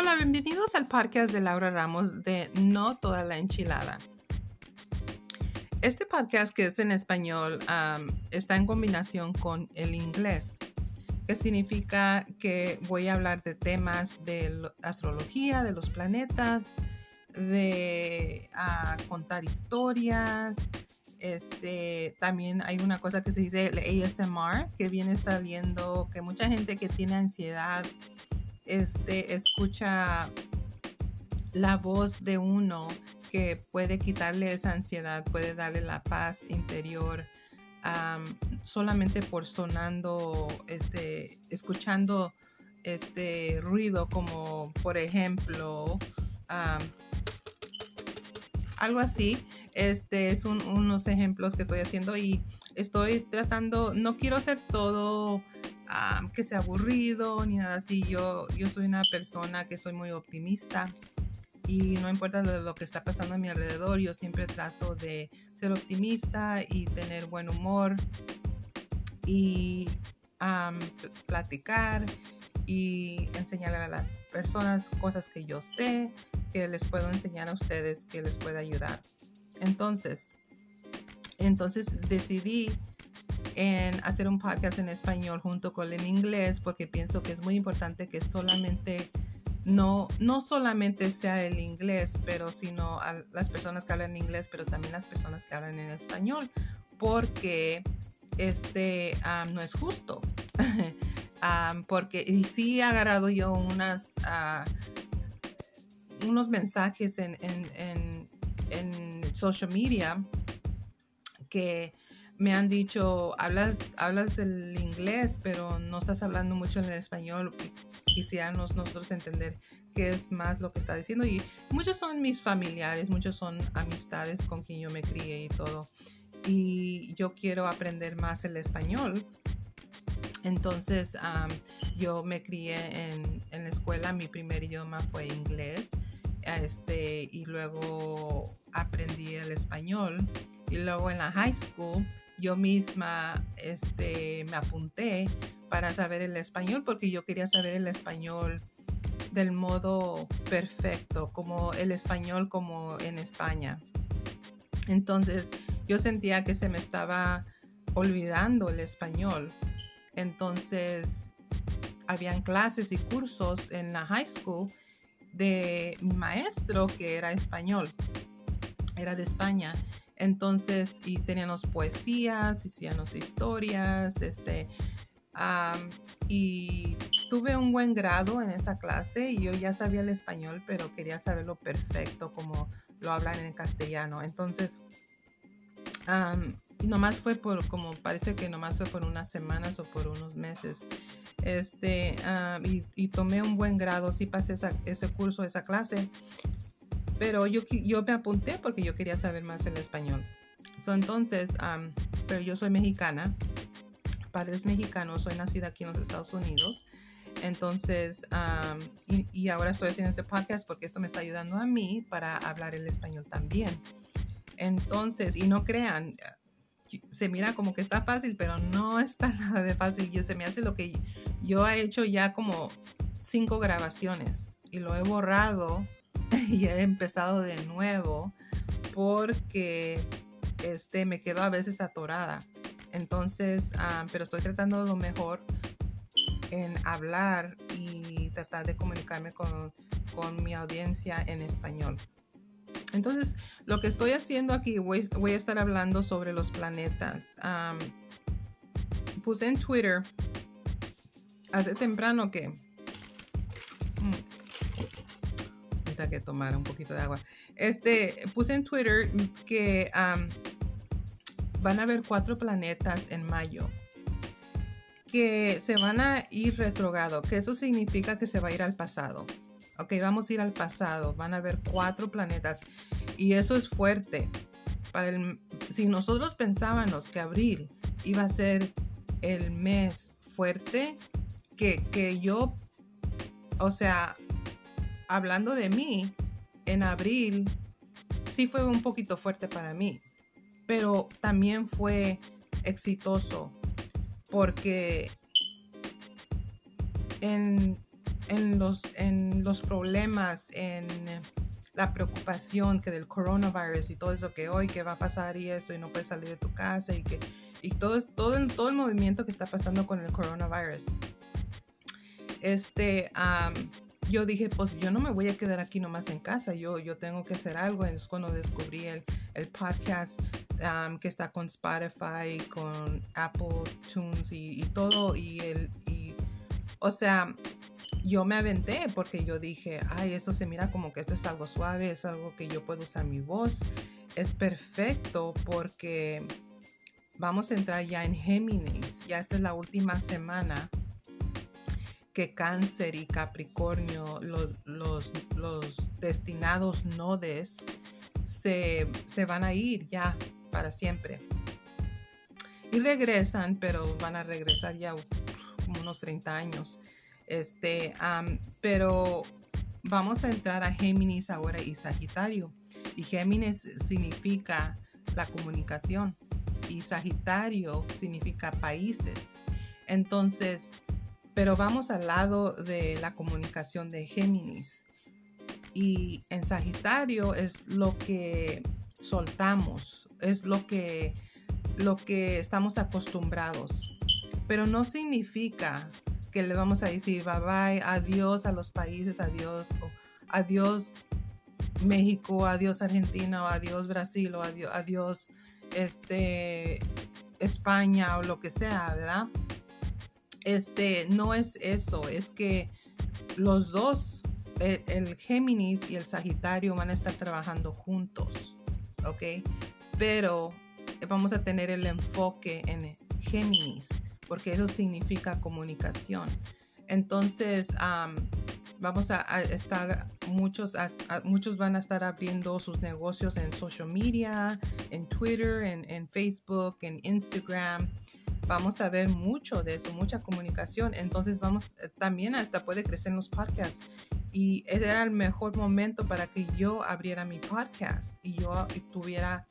Hola, bienvenidos al podcast de Laura Ramos de No Toda la Enchilada. Este podcast que es en español está en combinación con el inglés, que significa que voy a hablar de temas de astrología, de los planetas, de contar historias. Este, también hay una cosa que se dice el ASMR, que viene saliendo, que mucha gente que tiene ansiedad este, escucha la voz de uno que puede quitarle esa ansiedad, puede darle la paz interior solamente por sonando, este, escuchando este ruido como por ejemplo algo así. Este es unos ejemplos que estoy haciendo y estoy tratando, no quiero hacer todo que sea aburrido ni nada así. Yo, yo soy una persona que soy muy optimista y no importa lo, que está pasando a mi alrededor, yo siempre trato de ser optimista y tener buen humor y platicar y enseñarle a las personas cosas que yo sé, que les puedo enseñar a ustedes, que les pueda ayudar. Entonces, entonces decidí en hacer un podcast en español junto con el inglés porque pienso que es muy importante que solamente no, no solamente sea el inglés, pero sino a las personas que hablan inglés, pero también las personas que hablan en español, porque este no es justo. porque y sí he agarrado yo unas uh, unos mensajes en, en, en, en social media que me han dicho, hablas, hablas el inglés, pero no estás hablando mucho en el español. Quisiéramos nosotros entender qué es más lo que está diciendo. Y muchos son mis familiares, muchos son amistades con quien yo me crié y todo. Y yo quiero aprender más el español. Entonces, yo me crié en, en, la escuela, mi primer idioma fue inglés. Este, y luego aprendí el español. Y luego en la high school yo misma este, me apunté para saber el español porque yo quería saber el español del modo perfecto, como el español como en España. Entonces yo sentía que se me estaba olvidando el español. Entonces habían clases y cursos en la high school de mi maestro que era español, era de España. Entonces, y teníamos poesías, hacíamos historias, este, y tuve un buen grado en esa clase y yo ya sabía el español, pero quería saberlo perfecto como lo hablan en castellano. Entonces, nomás fue por, como parece que nomás fue por unas semanas o por unos meses. Este, y, tomé un buen grado, sí pasé ese curso, esa clase, pero yo, yo me apunté porque yo quería saber más el español. entonces, pero yo soy mexicana, padres mexicanos, soy nacida aquí en los Estados Unidos. Entonces, y, ahora estoy haciendo este podcast porque esto me está ayudando a mí para hablar el español también. Entonces, y no crean, se mira como que está fácil, pero no está nada de fácil. Yo se me hace lo que yo he hecho ya como cinco grabaciones y lo he borrado y he empezado de nuevo porque este, me quedo a veces atorada. Entonces, ah, pero estoy tratando lo mejor en hablar y tratar de comunicarme con, con mi audiencia en español. Entonces, lo que estoy haciendo aquí, voy, voy a estar hablando sobre los planetas. puse en Twitter hace temprano que que tomar un poquito de agua. Este, puse en Twitter que van a haber cuatro planetas en mayo que se van a ir retrogrado, que eso significa que se va a ir al pasado. Ok, vamos a ir al pasado, van a haber cuatro planetas y eso es fuerte. Si nosotros pensábamos que abril iba a ser el mes fuerte, que, que yo, o sea, hablando de mí, en abril sí fue un poquito fuerte para mí, pero también fue exitoso porque en, en, los, en los problemas, en la preocupación que del coronavirus y todo eso que hoy que va a pasar y esto y no puedes salir de tu casa y que y todo, todo, todo el movimiento que está pasando con el coronavirus. Este, yo dije, pues yo no me voy a quedar aquí nomás en casa, yo, yo tengo que hacer algo. Es cuando descubrí el, el podcast que está con Spotify, con Apple Tunes y, y todo. Y el, y, o sea, yo me aventé porque yo dije, ay, esto se mira como que esto es algo suave, es algo que yo puedo usar mi voz. Es perfecto porque vamos a entrar ya en Géminis. Ya esta es la última semana que Cáncer y Capricornio, los, los, los destinados nodes, se, se van a ir ya para siempre. Y regresan, pero van a regresar ya como unos 30 años. Este, pero vamos a entrar a Géminis ahora y Sagitario. Y Géminis significa la comunicación y Sagitario significa países. Entonces, pero vamos al lado de la comunicación de Géminis. Y en Sagitario es lo que soltamos, es lo que, lo que estamos acostumbrados. Pero no significa que le vamos a decir bye bye, adiós a los países, adiós, adiós México, adiós Argentina, o adiós Brasil, o adiós, adiós este, España o lo que sea, ¿verdad? Este, no es eso, es que los dos, el, el Géminis y el Sagitario van a estar trabajando juntos, ¿ok? Pero vamos a tener el enfoque en Géminis porque eso significa comunicación. Entonces, vamos a, estar, muchos, muchos van a estar abriendo sus negocios en social media, en Twitter, en, Facebook, en Instagram. Vamos a ver mucho de eso, mucha comunicación. Entonces, vamos eh, también hasta puede crecer en los podcasts. Y ese era el mejor momento para que yo abriera mi podcast y yo tuviera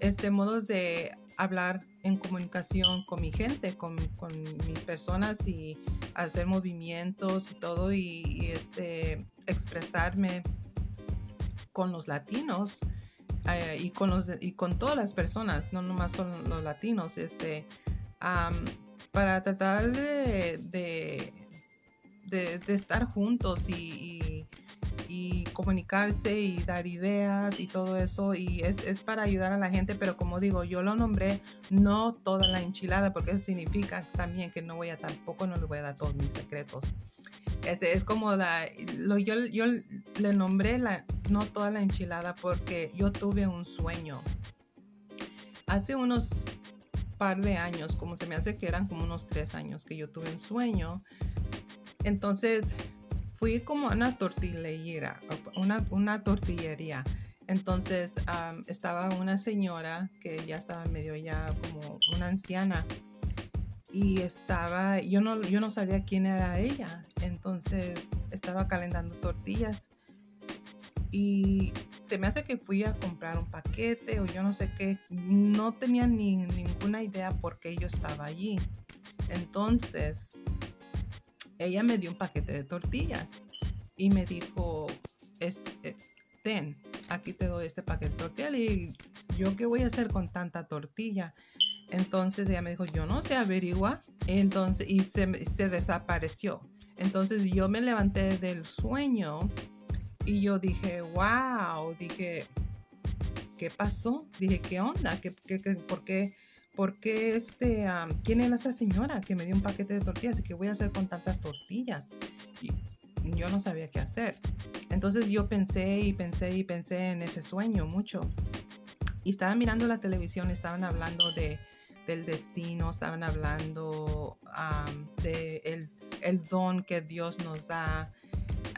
este modos de hablar en comunicación con mi gente, con, mis personas y hacer movimientos y todo y, este, expresarme con los latinos eh, y, con los, y con todas las personas, no nomás son los latinos, este, para tratar de, de, estar juntos y comunicarse y dar ideas y todo eso y es, es, para ayudar a la gente pero como digo yo lo nombré no toda la enchilada porque eso significa también que no voy a tampoco no le voy a dar todos mis secretos. Este es como la lo, yo, yo le nombré la no toda la enchilada porque yo tuve un sueño. Hace unos par de años como se me hace que eran como unos tres años que yo tuve un sueño entonces fui como a una tortillería, una, una tortillería. Entonces estaba una señora que ya estaba medio ya como una anciana y estaba, yo no, yo no sabía quién era ella. Entonces estaba calentando tortillas y se me hace que fui a comprar un paquete o yo no sé qué. No tenía ni, ninguna idea por qué yo estaba allí. Entonces ella me dio un paquete de tortillas y me dijo, este, ten, aquí te doy este paquete de tortillas. Y yo qué voy a hacer con tanta tortilla. Entonces ella me dijo, yo no sé, averigua. Entonces, y se, se desapareció. Entonces yo me levanté del sueño y yo dije, wow, dije, ¿qué pasó? Dije, ¿qué onda? ¿Qué, qué, por qué? ¿por qué este, quién es esa señora que me dio un paquete de tortillas y qué voy a hacer con tantas tortillas? Y yo no sabía qué hacer. Entonces yo pensé y pensé y pensé en ese sueño mucho. Y estaba mirando la televisión, estaban hablando de, del destino, estaban hablando de el, el, don que Dios nos da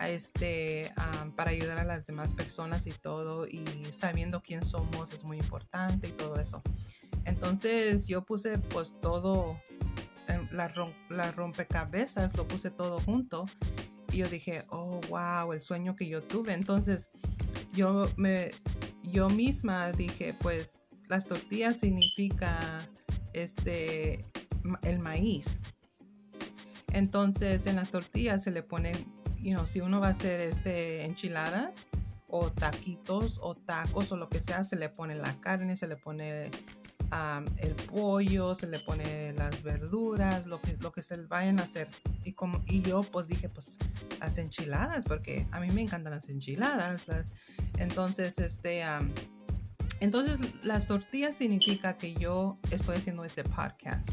este, para ayudar a las demás personas y todo. Y sabiendo quién somos es muy importante y todo eso. Entonces yo puse pues todo, la, la rompecabezas, lo puse todo junto. Y yo dije, oh, wow, el sueño que yo tuve. Entonces yo, me, yo misma dije, pues las tortillas significa este, el maíz. Entonces en las tortillas se le pone you know, si uno va a hacer este, enchiladas o taquitos o tacos o lo que sea, se le pone la carne, se le pone el pollo, se le pone las verduras, lo que, lo que se vayan a hacer. Y, como, y yo pues dije, pues las enchiladas, porque a mí me encantan las enchiladas. entonces, este, entonces las tortillas significa que yo estoy haciendo este podcast.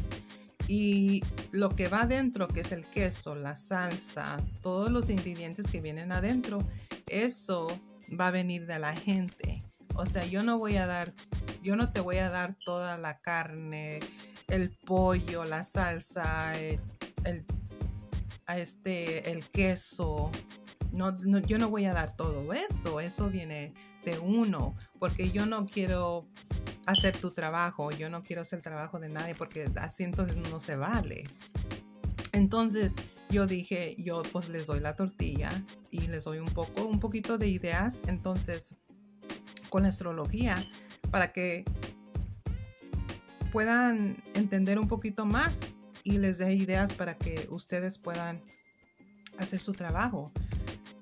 Y lo que va adentro, que es el queso, la salsa, todos los ingredientes que vienen adentro, eso va a venir de la gente. O sea, yo no voy a dar, yo no te voy a dar toda la carne, el pollo, la salsa, el, este, el queso. No, yo no voy a dar todo eso. Eso viene de uno, porque yo no quiero hacer tu trabajo, yo no quiero hacer el trabajo de nadie, porque así entonces no se vale. Entonces yo dije, yo pues les doy la tortilla y les doy un poco, un poquito de ideas. Entonces con astrología para que puedan entender un poquito más y les dé ideas para que ustedes puedan hacer su trabajo.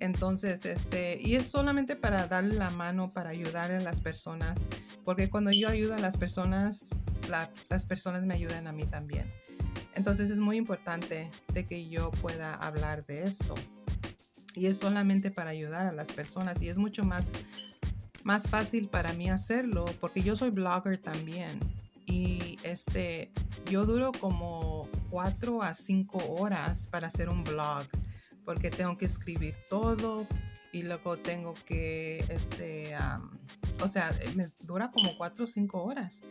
Entonces, este, y es solamente para darle la mano, para ayudar a las personas, porque cuando yo ayudo a las personas, las personas me ayudan a mí también. Entonces es muy importante de que yo pueda hablar de esto. Y es solamente para ayudar a las personas y es mucho más más fácil para mí hacerlo porque yo soy blogger también y este yo duro como cuatro a cinco horas para hacer un blog porque tengo que escribir todo y luego tengo que este o sea me dura como cuatro o cinco horas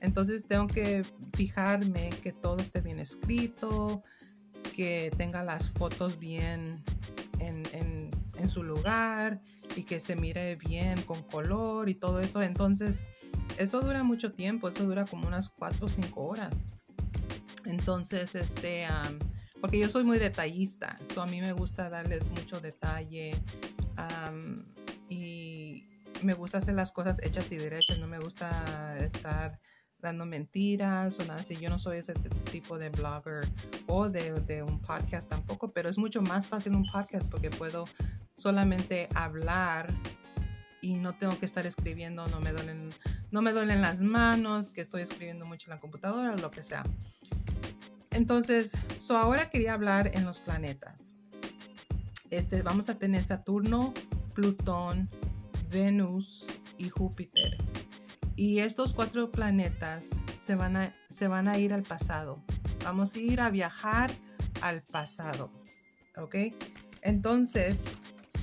entonces tengo que fijarme que todo esté bien escrito que tenga las fotos bien en, en, su lugar y que se mire bien con color y todo eso. Entonces, eso dura mucho tiempo, eso dura como unas 4 o 5 horas. Entonces, este, porque yo soy muy detallista, so a mí me gusta darles mucho detalle y me gusta hacer las cosas hechas y derechas, no me gusta estar dando mentiras o nada así. Yo no soy ese tipo de blogger o de, de, un podcast tampoco, pero es mucho más fácil un podcast porque puedo solamente hablar y no tengo que estar escribiendo, no me duelen, no me duelen las manos, que estoy escribiendo mucho en la computadora o lo que sea. Entonces, so ahora quería hablar en los planetas. Este, vamos a tener Saturno, Plutón, Venus y Júpiter. Y estos cuatro planetas se van a, se van a ir al pasado. Vamos a ir a viajar al pasado. ¿Ok? Entonces,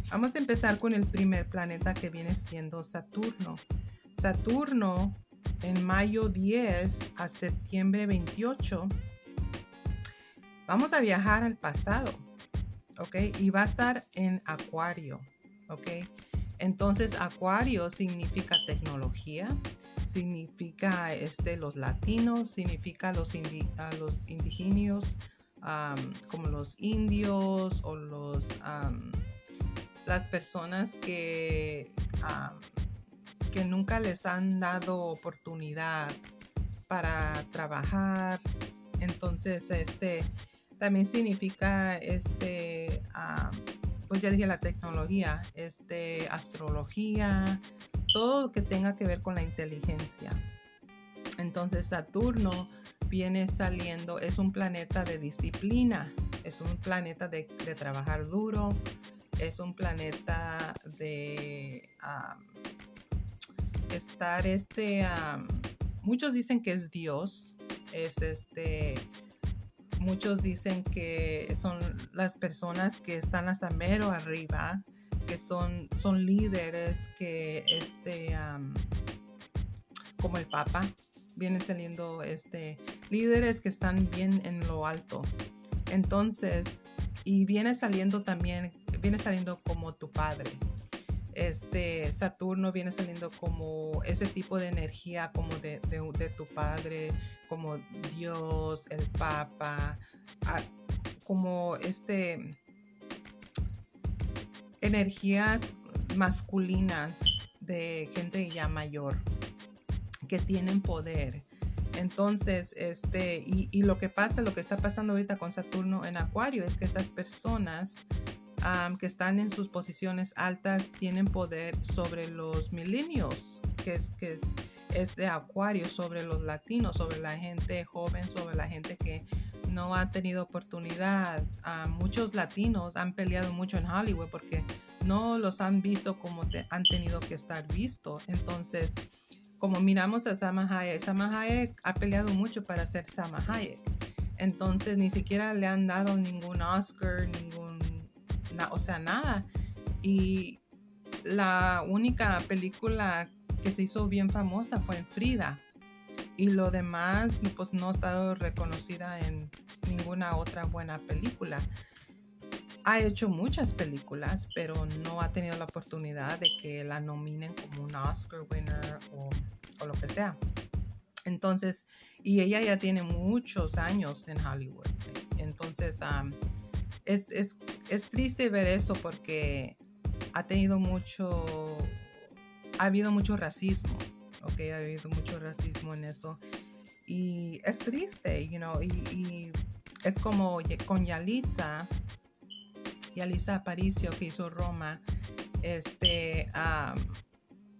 Vamos a empezar con el primer planeta que viene siendo Saturno. Saturno en mayo 10 a septiembre 28. Vamos a viajar al pasado, ¿ok? Y va a estar en Acuario, ¿ok? Entonces Acuario significa tecnología, significa este, los latinos, significa los, los indígenas, como los indios o los las personas que, que nunca les han dado oportunidad para trabajar. Entonces, este también significa este pues ya dije la tecnología, este astrología, todo lo que tenga que ver con la inteligencia. Entonces, Saturno viene saliendo, es un planeta de disciplina, es un planeta de, trabajar duro, es un planeta de estar este muchos dicen que es Dios es este muchos dicen que son las personas que están hasta mero arriba que son son líderes que este como el Papa vienen saliendo este líderes que están bien en lo alto entonces y viene saliendo también viene saliendo como tu padre. Este Saturno viene saliendo como ese tipo de energía como de, tu padre, como Dios, el Papa, como este energías masculinas de gente ya mayor que tienen poder. Entonces, este, y, y, lo que pasa, lo que está pasando ahorita con Saturno en Acuario es que estas personas que están en sus posiciones altas tienen poder sobre los milenios, que es, que es, es de acuario, sobre los latinos, sobre la gente joven, sobre la gente que no ha tenido oportunidad. muchos latinos han peleado mucho en Hollywood porque no los han visto como han tenido que estar visto. Entonces, como miramos a Sama Hayek, Sama Hayek ha peleado mucho para ser Sama Hayek. Entonces, ni siquiera le han dado ningún Oscar, ningún, o sea, nada. Y la única película que se hizo bien famosa fue en Frida. Y lo demás, pues no ha estado reconocida en ninguna otra buena película ha hecho muchas películas, pero no ha tenido la oportunidad de que la nominen como un Oscar winner o, lo que sea. Entonces, y ella ya tiene muchos años en Hollywood. Entonces, es, es, es, triste ver eso porque ha tenido mucho, ha habido mucho racismo, ok, ha habido mucho racismo en eso. Y es triste, you know, y, y es como con Yalitza, y Alisa Aparicio que hizo Roma, este,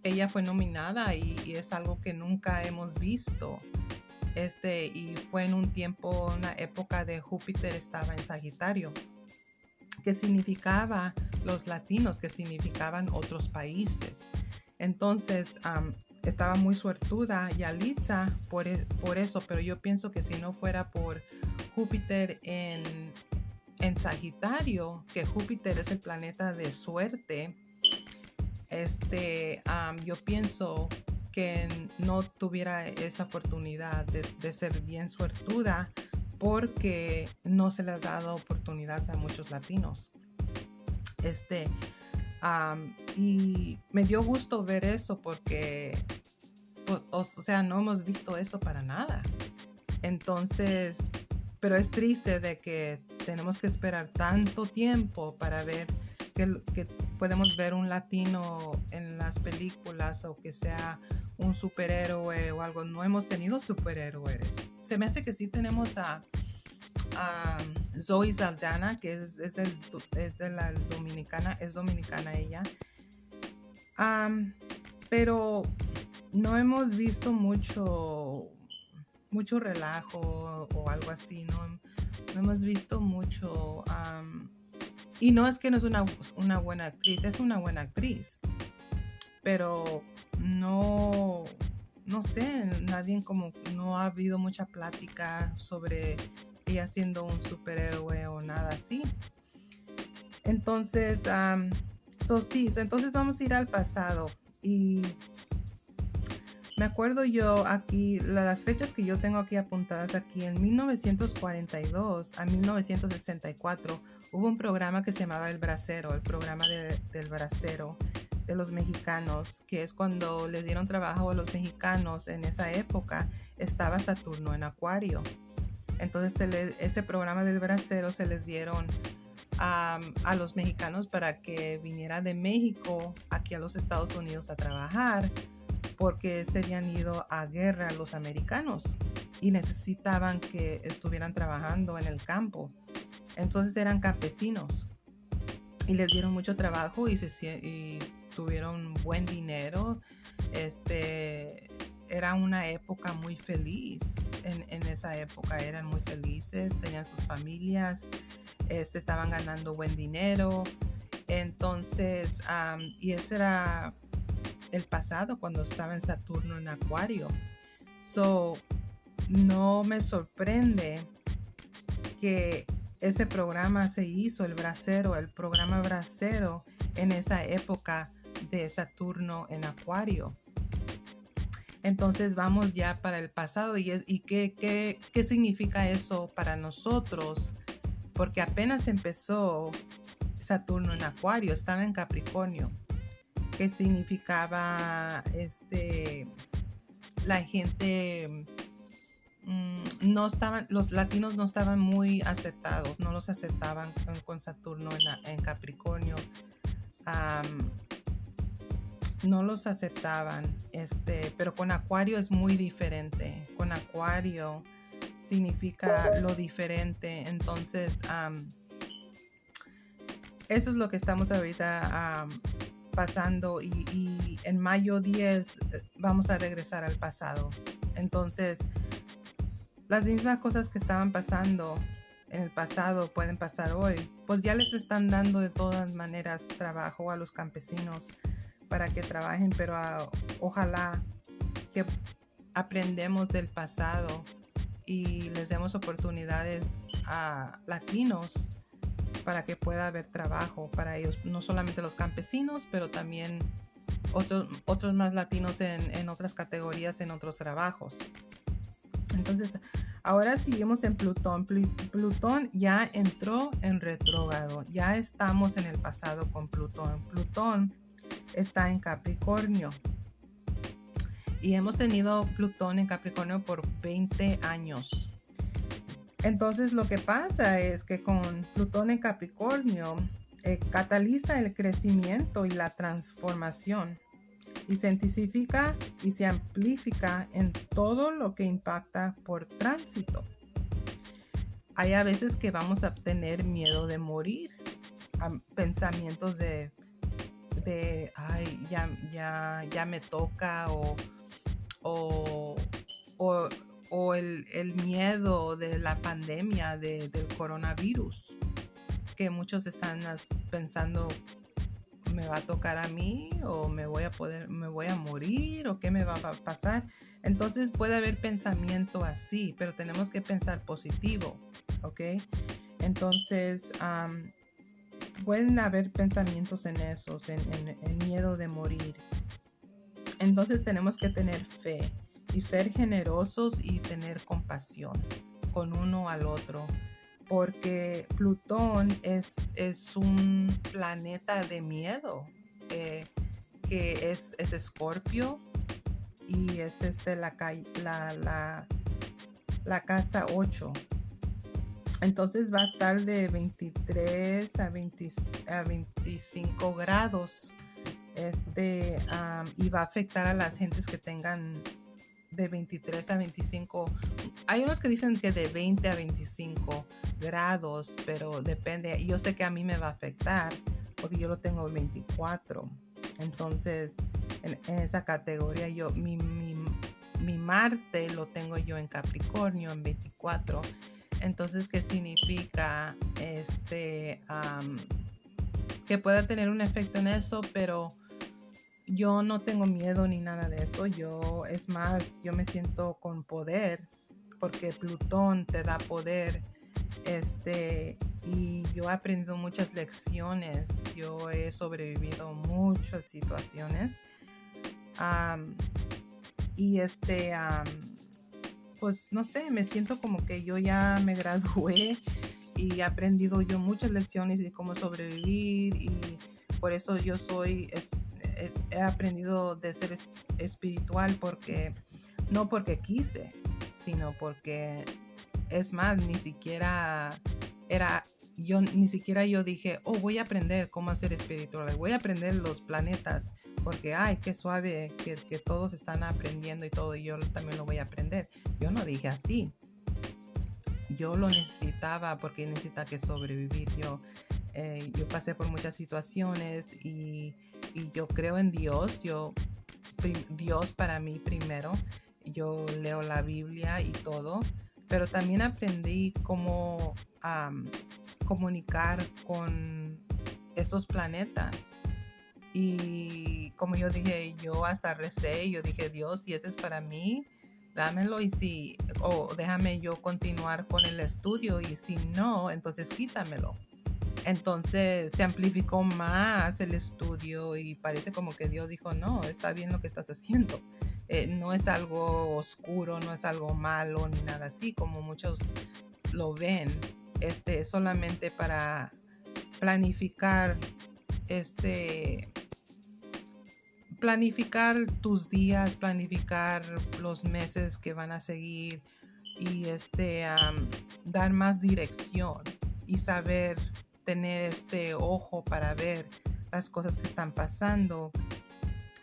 ella fue nominada y, es algo que nunca hemos visto. Este, y fue en un tiempo, una época de Júpiter estaba en Sagitario, que significaba los latinos, que significaban otros países. Entonces, estaba muy suertuda Yalitza por, e, por eso, pero yo pienso que si no fuera por Júpiter en, en Sagitario, que Júpiter es el planeta de suerte, este, yo pienso que no tuviera esa oportunidad de, ser bien suertuda porque no se les ha dado oportunidad a muchos latinos. Este, y me dio gusto ver eso porque, o sea, no hemos visto eso para nada. Entonces, pero es triste de que tenemos que esperar tanto tiempo para ver que, podemos ver un latino en las películas o que sea un superhéroe o algo. No hemos tenido superhéroes. Se me hace que sí tenemos a, Zoe Saldana, que es, es, de la dominicana, es dominicana ella. pero no hemos visto mucho mucho relajo o algo así, no, hemos visto mucho. y no es que no es una, una buena actriz, es una buena actriz, pero no, no sé, nadie como, no ha habido mucha plática sobre ella siendo un superhéroe o nada así. Entonces, so, sí, entonces vamos a ir al pasado y me acuerdo yo aquí, las fechas que yo tengo aquí apuntadas aquí, en 1942 a 1964 hubo un programa que se llamaba El Bracero, el programa del Bracero de los mexicanos, que es cuando les dieron trabajo a los mexicanos en esa época, estaba Saturno en Acuario. Entonces ese programa del Bracero se les dieron a, a, los mexicanos para que viniera de México aquí a los Estados Unidos a trabajar porque se habían ido a guerra los americanos y necesitaban que estuvieran trabajando en el campo. Entonces eran campesinos y les dieron mucho trabajo y, se, tuvieron buen dinero. Este, era una época muy feliz. En, esa época eran muy felices, tenían sus familias, se este, estaban ganando buen dinero. Entonces, y ese era el pasado cuando estaba en Saturno en Acuario. So, no me sorprende que ese programa se hizo, el bracero, el programa bracero en esa época de Saturno en Acuario. Entonces vamos ya para el pasado y, es, y qué, qué, qué significa eso para nosotros, porque apenas empezó Saturno en Acuario, estaba en Capricornio que significaba este la gente mm, no estaban los latinos no estaban muy aceptados no los aceptaban con, Saturno en, Capricornio no los aceptaban este pero con Acuario es muy diferente. Con Acuario significa lo diferente. Entonces eso es lo que estamos ahorita pasando. Y, y, en mayo 10 eh, vamos a regresar al pasado. Entonces, las mismas cosas que estaban pasando en el pasado pueden pasar hoy, pues ya les están dando de todas maneras trabajo a los campesinos para que trabajen, pero ah, ojalá que aprendemos del pasado y les demos oportunidades a latinos para que pueda haber trabajo para ellos, no solamente los campesinos, pero también otros, otros más latinos en, en otras categorías, en otros trabajos. Entonces, ahora seguimos en Plutón. Plutón ya entró en retrógrado. Ya estamos en el pasado con Plutón. Plutón está en Capricornio. Y hemos tenido Plutón en Capricornio por 20 años. Entonces lo que pasa es que con Plutón en Capricornio eh, cataliza el crecimiento y la transformación y se intensifica y se amplifica en todo lo que impacta por tránsito. Hay a veces que vamos a tener miedo de morir, pensamientos de, de ay, ya, ya, ya me toca o, o, o, el, el, miedo de la pandemia de, del coronavirus, que muchos están pensando me va a tocar a mí o me voy a poder, me voy a morir o qué me va a pasar. Entonces puede haber pensamiento así, pero tenemos que pensar positivo, ¿ok? Entonces pueden haber pensamientos en esos, en, en miedo de morir. Entonces tenemos que tener fe y ser generosos y tener compasión con uno al otro porque Plutón es, es un planeta de miedo, que es, es Escorpio y es este la, la, la, la casa 8. Entonces va a estar de 23 a, 20, a 25 grados. Este, y va a afectar a las gentes que tengan de 23 a 25. Hay unos que dicen que de 20 a 25 grados, pero depende. Yo sé que a mí me va a afectar porque yo lo tengo 24. Entonces, en, esa categoría, yo, mi, mi, mi, Marte lo tengo yo en Capricornio, en 24. Entonces, ¿qué significa? Este, que pueda tener un efecto en eso, pero yo no tengo miedo ni nada de eso. Yo, es más, yo me siento con poder porque Plutón te da poder este, y yo he aprendido muchas lecciones, yo he sobrevivido muchas situaciones. y este, pues no sé, me siento como que yo ya me gradué y he aprendido yo muchas lecciones de cómo sobrevivir y por eso yo soy, he aprendido de ser espiritual porque, no porque quise, sino porque es más, ni siquiera era, yo ni siquiera yo dije, oh, voy a aprender cómo hacer espiritual, voy a aprender los planetas, porque, ay, qué suave que, todos están aprendiendo y todo, y yo también lo voy a aprender. Yo no dije así. Yo lo necesitaba porque necesita que sobrevivir. Yo, eh, yo pasé por muchas situaciones y, y yo creo en Dios. Yo, Dios para mí primero. Yo leo la Biblia y todo pero también aprendí cómo comunicar con estos planetas. Y como yo dije, yo hasta recé, yo dije, Dios, si eso es para mí, dámelo y si, o déjame yo continuar con el estudio y si no, entonces quítamelo. Entonces se amplificó más el estudio y parece como que Dios dijo, no, está bien lo que estás haciendo. Eh, no es algo oscuro, no es algo malo ni nada así como muchos lo ven. Este, solamente para planificar este planificar tus días, planificar los meses que van a seguir y este dar más dirección y saber tener este ojo para ver las cosas que están pasando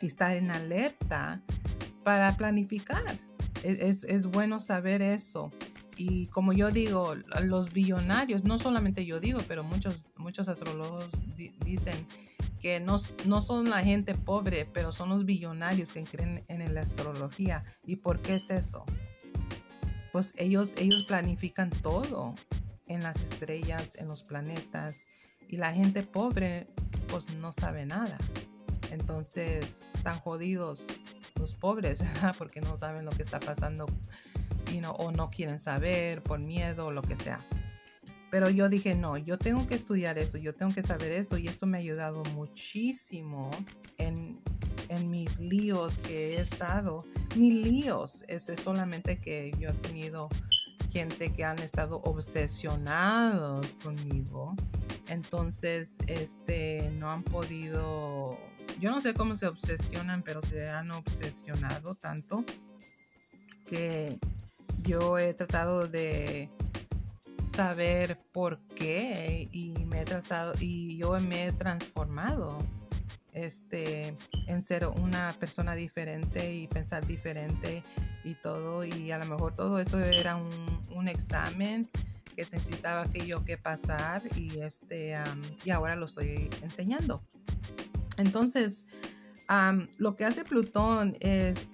y estar en alerta para planificar. Es, es, bueno saber eso. y como yo digo, los billonarios, no solamente yo digo, pero muchos, muchos astrólogos dicen que no, no, son la gente pobre, pero son los billonarios que creen en la astrología. ¿Y por qué es eso? Pues ellos, ellos planifican todo en las estrellas, en los planetas, y la gente pobre pues no sabe nada. Entonces, están jodidos los pobres, porque no saben lo que está pasando o no quieren saber por miedo o lo que sea. Pero yo dije, no, yo tengo que estudiar esto, yo tengo que saber esto y esto me ha ayudado muchísimo en, en mis líos que he estado. Ni líos, es solamente que yo he tenido gente que han estado obsesionados conmigo. Entonces, este, no han podido, yo no sé cómo se obsesionan, pero se han obsesionado tanto que yo he tratado de saber por qué y me he tratado y yo me he transformado este en ser una persona diferente y pensar diferente y todo y a lo mejor todo esto era un, examen que necesitaba que yo que pasar y este y ahora lo estoy enseñando entonces lo que hace Plutón es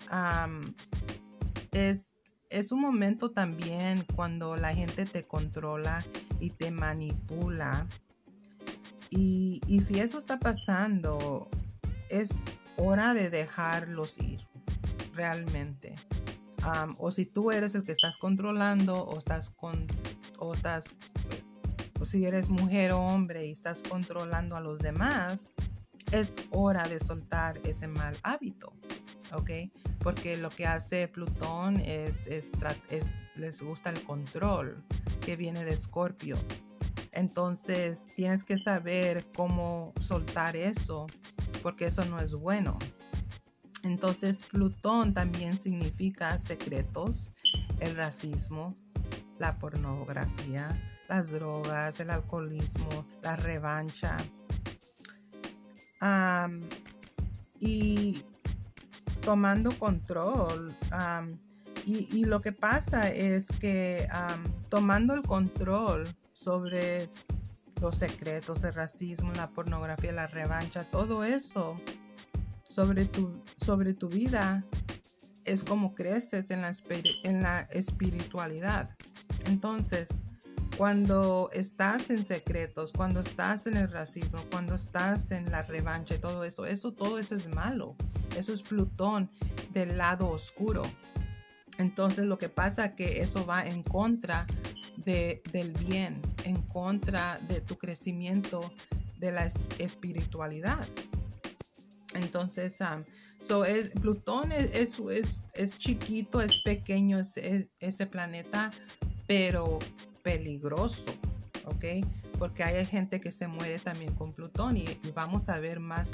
es es un momento también cuando la gente te controla y te manipula. Y, si eso está pasando, es hora de dejarlos ir, realmente. o si tú eres el que estás controlando o estás o o si eres mujer o hombre y estás controlando a los demás, es hora de soltar ese mal hábito, ¿ok? porque lo que hace Plutón es, les gusta el control que viene de Escorpio. Entonces tienes que saber cómo soltar eso, porque eso no es bueno. Entonces Plutón también significa secretos, el racismo, la pornografía, las drogas, el alcoholismo, la revancha. y tomando control. y, lo que pasa es que tomando el control sobre los secretos, el racismo, la pornografía, la revancha, todo eso sobre tu, sobre tu vida es como creces en la, en la espiritualidad. Entonces, cuando estás en secretos, cuando estás en el racismo, cuando estás en la revancha y todo eso, eso todo eso es malo. Eso es Plutón del lado oscuro. Entonces lo que pasa es que eso va en contra de, del bien, en contra de tu crecimiento de la espiritualidad. Entonces, um, so es, Plutón es, es, es, chiquito, es pequeño ese planeta, pero peligroso, ¿ok? Porque hay gente que se muere también con Plutón y vamos a ver más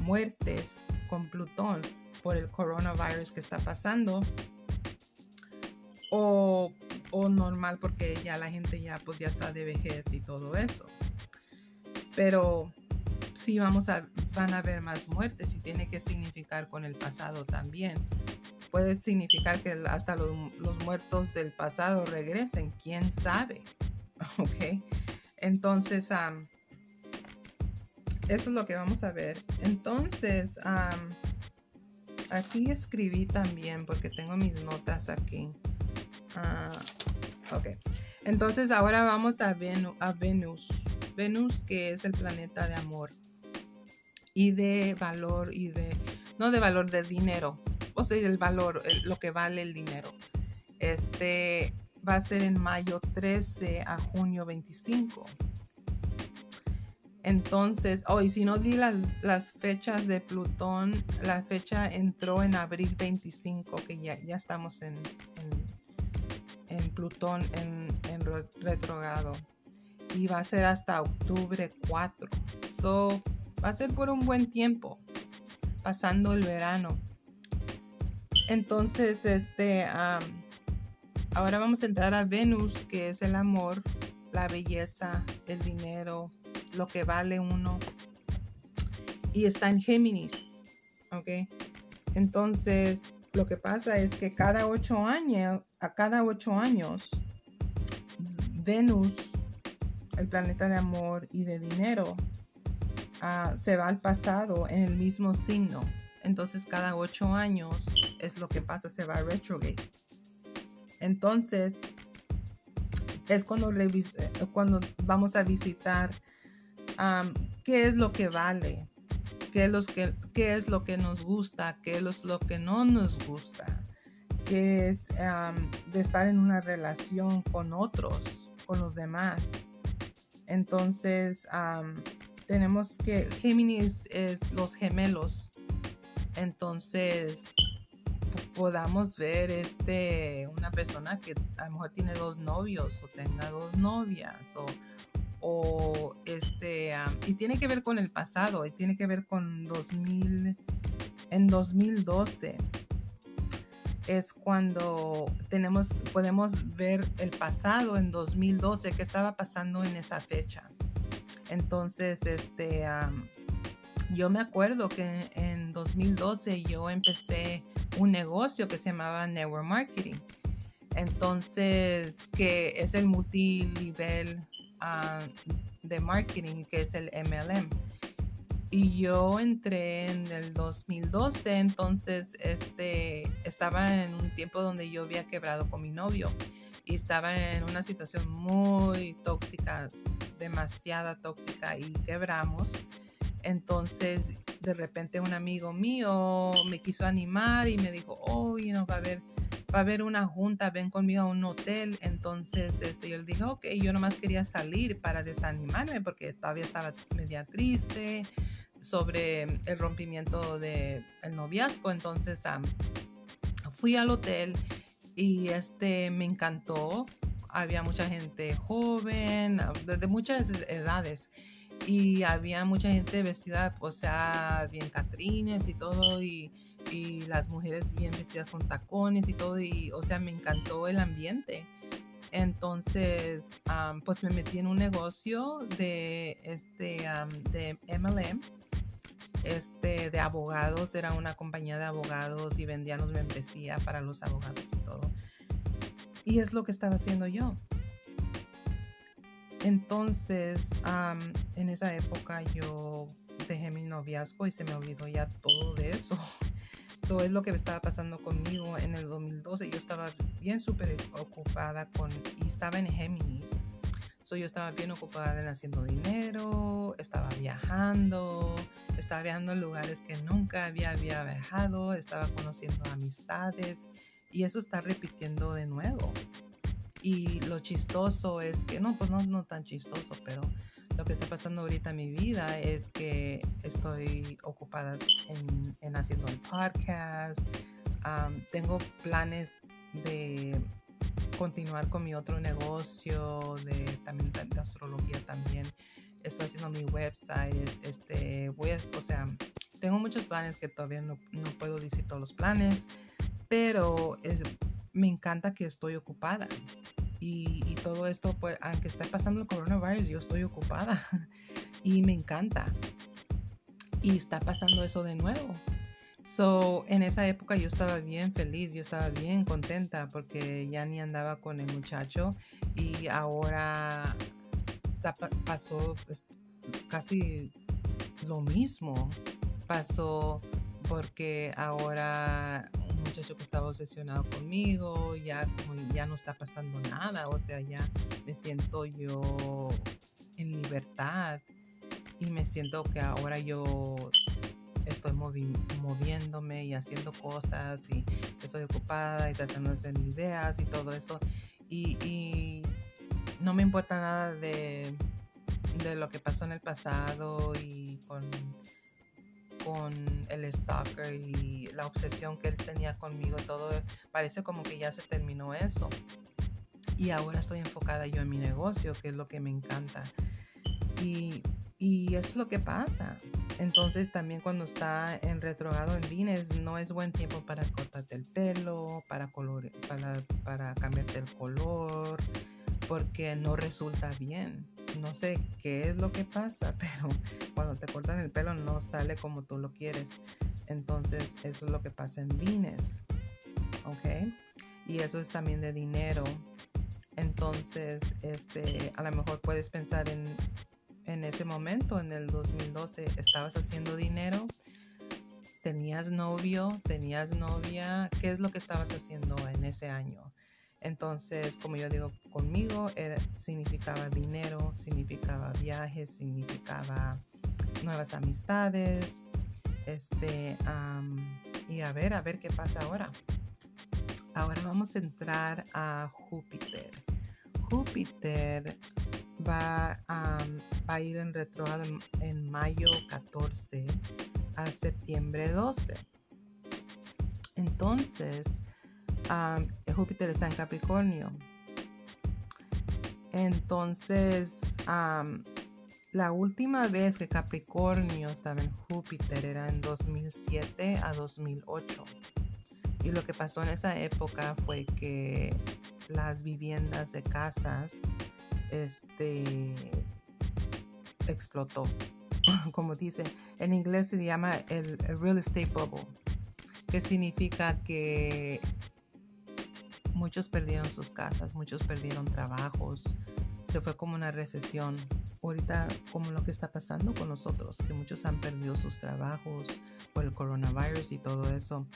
muertes con Plutón por el coronavirus que está pasando o, normal porque ya la gente ya pues ya está de vejez y todo eso pero sí vamos a van a haber más muertes y tiene que significar con el pasado también puede significar que hasta los, muertos del pasado regresen quién sabe ok entonces eso es lo que vamos a ver. Entonces, aquí escribí también porque tengo mis notas aquí. Ah, ok. Entonces ahora vamos a, a Venus. Venus que es el planeta de amor y de valor y de, no de valor, de dinero. O sea, el valor, lo que vale el dinero. Este va a ser en mayo 13 a junio 25. Entonces, hoy si no di las, fechas de Plutón, la fecha entró en abril 25, que ya, ya estamos en, Plutón en, en, retrogrado. Y va a ser hasta octubre 4. So, va a ser por un buen tiempo, pasando el verano. Entonces, este, ahora vamos a entrar a Venus, que es el amor, la belleza, el dinero, lo que vale uno. Y está en Géminis. ¿Ok? Entonces, lo que pasa es que cada ocho años, a cada ocho años, Venus, el planeta de amor y de dinero, ah, se va al pasado en el mismo signo. Entonces cada ocho años es lo que pasa, se va a retrograde. Entonces es cuando, cuando vamos a visitar qué es lo que vale, qué es, que, qué es lo que nos gusta, qué es lo que no nos gusta, es de estar en una relación con otros, con los demás. Entonces, tenemos que, Géminis es los gemelos. Entonces, podamos ver este, una persona que a lo mejor tiene dos novios o tenga dos novias o este, y tiene que ver con el pasado y tiene que ver con 2000, en 2012 es cuando tenemos, podemos ver el pasado en 2012, qué estaba pasando en esa fecha. Entonces, este, yo me acuerdo que en 2012 yo empecé un negocio que se llamaba Network Marketing. Entonces, que es el multinivel Ah, de marketing, que es el MLM. Y yo entré en el 2012, entonces este, estaba en un tiempo donde yo había quebrado con mi novio y estaba en una situación muy tóxica, demasiada tóxica y quebramos. Entonces, de repente un amigo mío me quiso animar y me dijo, oh, no va a haber va a haber una junta, ven conmigo a un hotel. Entonces este, yo le dije, ok, yo nomás quería salir para desanimarme porque todavía estaba media triste sobre el rompimiento del el noviazgo. Entonces fui al hotel y este me encantó. Había mucha gente joven, de, muchas edades y había mucha gente vestida, o sea, bien catrines y todo y y las mujeres bien vestidas con tacones y todo, y o sea, me encantó el ambiente. Entonces, pues me metí en un negocio de, este, de MLM, este, de abogados, era una compañía de abogados y vendíamos membresía para los abogados y todo. Y es lo que estaba haciendo yo. Entonces, en esa época yo dejé mi noviazgo y se me olvidó ya todo de eso. Eso es lo que estaba pasando conmigo en el 2012. Yo estaba bien súper ocupada con, y estaba en Géminis. So, yo estaba bien ocupada en haciendo dinero, estaba viajando, estaba viajando en lugares que nunca había, viajado, estaba conociendo amistades y eso está repitiendo de nuevo. Y lo chistoso es que, no, pues no, no tan chistoso, pero lo que está pasando ahorita en mi vida es que estoy ocupada en, haciendo el podcast. tengo planes de continuar con mi otro negocio, de también de, astrología también. Estoy haciendo mi website, este, voy a, o sea, tengo muchos planes que todavía no, no puedo decir todos los planes, pero es, me encanta que estoy ocupada y, todo esto, pues, aunque está pasando el coronavirus, yo estoy ocupada y me encanta. Y está pasando eso de nuevo. So, en esa época yo estaba bien feliz, yo estaba bien contenta porque ya ni andaba con el muchacho y ahora pasó pues, casi lo mismo. Pasó porque ahora muchacho que estaba obsesionado conmigo, ya ya no está pasando nada, o sea, ya me siento yo en libertad y me siento que ahora yo estoy moviéndome y haciendo cosas y estoy ocupada y tratando de hacer ideas y todo eso y, y no me importa nada de, de lo que pasó en el pasado y con con el stalker y la obsesión que él tenía conmigo, todo parece como que ya se terminó eso. Y ahora estoy enfocada yo en mi negocio, que es lo que me encanta. Y, y es lo que pasa. Entonces también cuando está en retrogrado en Vines, no es buen tiempo para cortarte el pelo, para, color, para, para cambiarte el color, porque no resulta bien no sé qué es lo que pasa, pero cuando te cortan el pelo no sale como tú lo quieres. Entonces, eso es lo que pasa en Vines. ¿Ok? Y eso es también de dinero. Entonces, este, a lo mejor puedes pensar en, en ese momento, en el 2012, estabas haciendo dinero, tenías novio, tenías novia, ¿qué es lo que estabas haciendo en ese año? Entonces, como yo digo, conmigo significaba dinero, significaba viajes, significaba nuevas amistades. Este, y a ver, a ver qué pasa ahora. Ahora vamos a entrar a Júpiter. Júpiter va, a ir en retrogrado en, mayo 14 a septiembre 12. Entonces, Júpiter está en Capricornio. Entonces, la última vez que Capricornio estaba en Júpiter era en 2007 a 2008. Y lo que pasó en esa época fue que las viviendas de casas este, explotó. Como dice, en inglés se llama el, real estate bubble, que significa que muchos perdieron sus casas, muchos perdieron trabajos, se fue como una recesión. Ahorita, como lo que está pasando con nosotros, que muchos han perdido sus trabajos por el coronavirus y todo eso.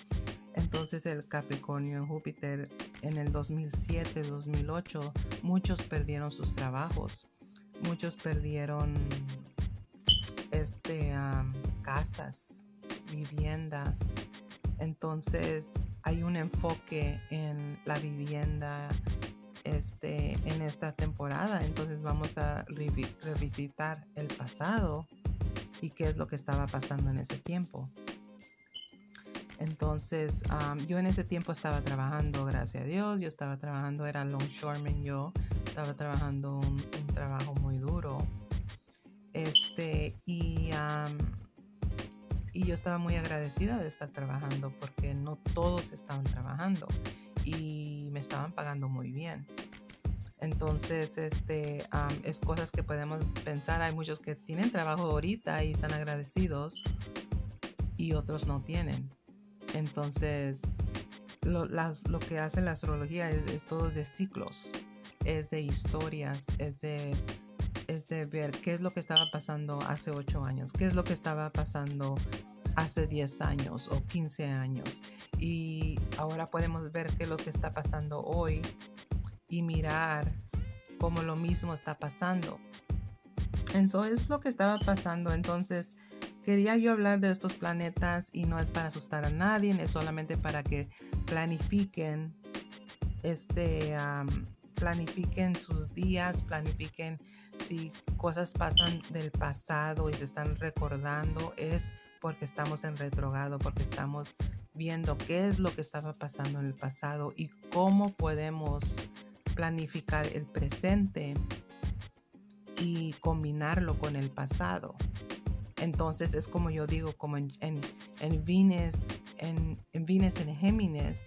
Entonces el Capricornio en Júpiter en el 2007, 2008, muchos perdieron sus trabajos, muchos perdieron este, casas, viviendas. Entonces hay un enfoque en la vivienda este, en esta temporada. Entonces vamos a revisitar el pasado y qué es lo que estaba pasando en ese tiempo. Entonces, yo en ese tiempo estaba trabajando, gracias a Dios, yo estaba trabajando, era longshoreman yo, estaba trabajando un, trabajo muy duro. Este, y, y yo estaba muy agradecida de estar trabajando porque no todos estaban trabajando y me estaban pagando muy bien. Entonces, este, es cosas que podemos pensar. Hay muchos que tienen trabajo ahorita y están agradecidos y otros no tienen. Entonces, lo, que hace la astrología es, todo de ciclos, es de historias, es de, es de ver qué es lo que estaba pasando hace 8 años, qué es lo que estaba pasando hace 10 años o 15 años. Y ahora podemos ver qué es lo que está pasando hoy y mirar cómo lo mismo está pasando. Eso es lo que estaba pasando. Entonces, Quería yo hablar de estos planetas y no es para asustar a nadie, es solamente para que planifiquen, este, planifiquen sus días, planifiquen si cosas pasan del pasado y se están recordando, es porque estamos en retrogrado, porque estamos viendo qué es lo que estaba pasando en el pasado y cómo podemos planificar el presente y combinarlo con el pasado. Entonces es como yo digo, como en, en, en Vines, en, en Vines en Géminis,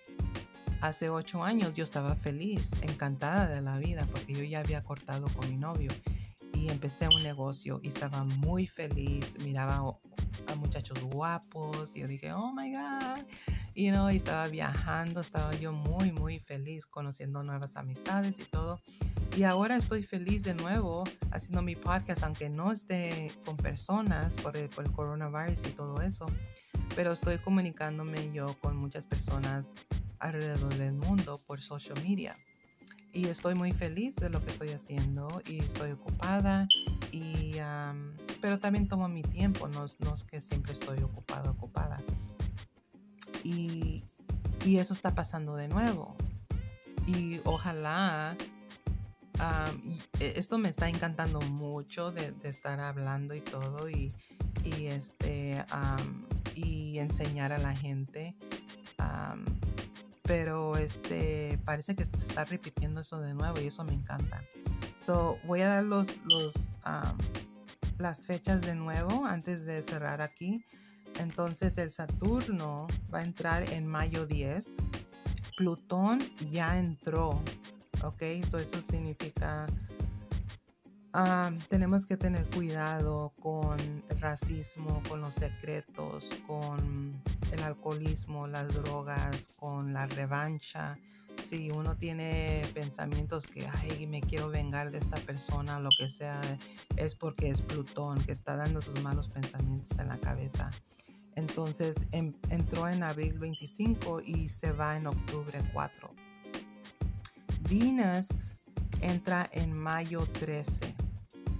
hace ocho años yo estaba feliz, encantada de la vida, porque yo ya había cortado con mi novio y empecé un negocio y estaba muy feliz, miraba a muchachos guapos y yo dije, oh my God, you know, y estaba viajando, estaba yo muy, muy feliz, conociendo nuevas amistades y todo. Y ahora estoy feliz de nuevo haciendo mi podcast, aunque no esté con personas por el, por el coronavirus y todo eso, pero estoy comunicándome yo con muchas personas alrededor del mundo por social media. Y estoy muy feliz de lo que estoy haciendo y estoy ocupada, y, pero también tomo mi tiempo, no, no es que siempre estoy ocupada, ocupada. Y, eso está pasando de nuevo. Y ojalá e, esto me está encantando mucho de, estar hablando y todo y, este y enseñar a la gente pero este parece que se está repitiendo eso de nuevo y eso me encanta so voy a dar los, los las fechas de nuevo antes de cerrar aquí entonces el Saturno va a entrar en mayo 10 Plutón ya entró ¿ok? eso significa ah, tenemos que tener cuidado con el racismo, con los secretos, con el alcoholismo, las drogas, con la revancha. si uno tiene pensamientos que, ay, me quiero vengar de esta persona lo que sea, es porque es Plutón que está dando sus malos pensamientos en la cabeza. Entonces em, entró en abril 25 y se va en octubre 4. Venus entra en mayo 13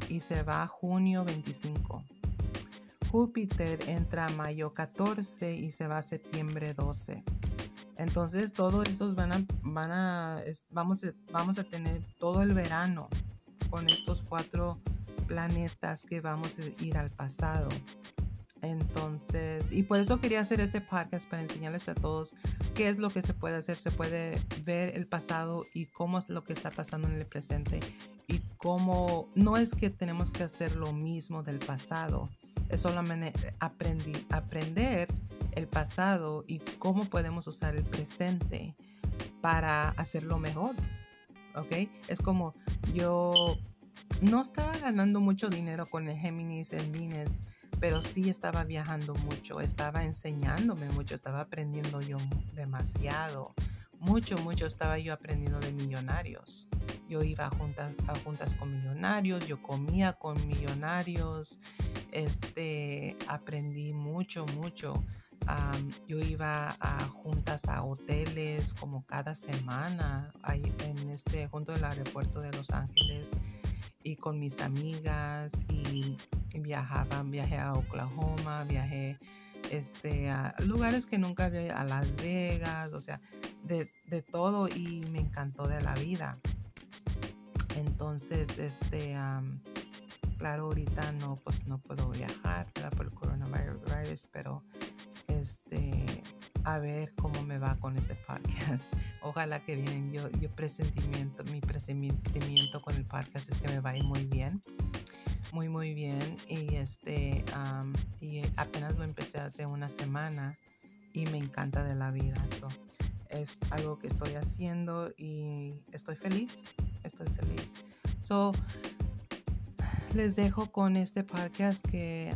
y se va junio 25. Júpiter entra mayo 14 y se va septiembre 12. Entonces todos estos van van a, vamos, a, vamos a tener todo el verano con estos cuatro planetas que vamos a ir al pasado. Entonces, y por eso quería hacer este podcast para enseñarles a todos qué es lo que se puede hacer. Se puede ver el pasado y cómo es lo que está pasando en el presente. Y cómo no es que tenemos que hacer lo mismo del pasado, es solamente aprender el pasado y cómo podemos usar el presente para hacerlo mejor. ¿Ok? Es como yo no estaba ganando mucho dinero con el Géminis en Venus, pero sí estaba viajando mucho, estaba enseñándome mucho, estaba aprendiendo yo demasiado. Mucho, mucho estaba yo aprendiendo de millonarios. Yo iba a juntas, a juntas con millonarios, yo comía con millonarios, este, aprendí mucho, mucho yo iba a juntas a hoteles como cada semana ahí en este junto del aeropuerto de Los Ángeles y con mis amigas y, viajaba, viajé a Oklahoma, viajé este, a lugares que nunca había, a Las Vegas, o sea, de, de, todo y me encantó de la vida. Entonces, este, claro, ahorita no, pues no puedo viajar por el coronavirus, pero este, a ver cómo me va con este podcast. Ojalá que bien. Yo, yo presentimiento, mi presentimiento con el podcast es que me va a ir muy bien. Muy, muy bien. Y este, y apenas lo empecé hace una semana y me encanta de la vida. eso es algo que estoy haciendo y estoy feliz. Estoy feliz. So, les dejo con este podcast que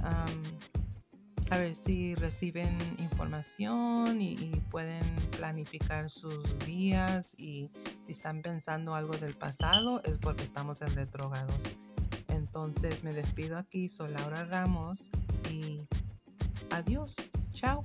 a ver si reciben información y, pueden planificar sus días y están pensando algo del pasado es porque estamos en retrógrados. Entonces me despido aquí, soy Laura Ramos y adiós, chao.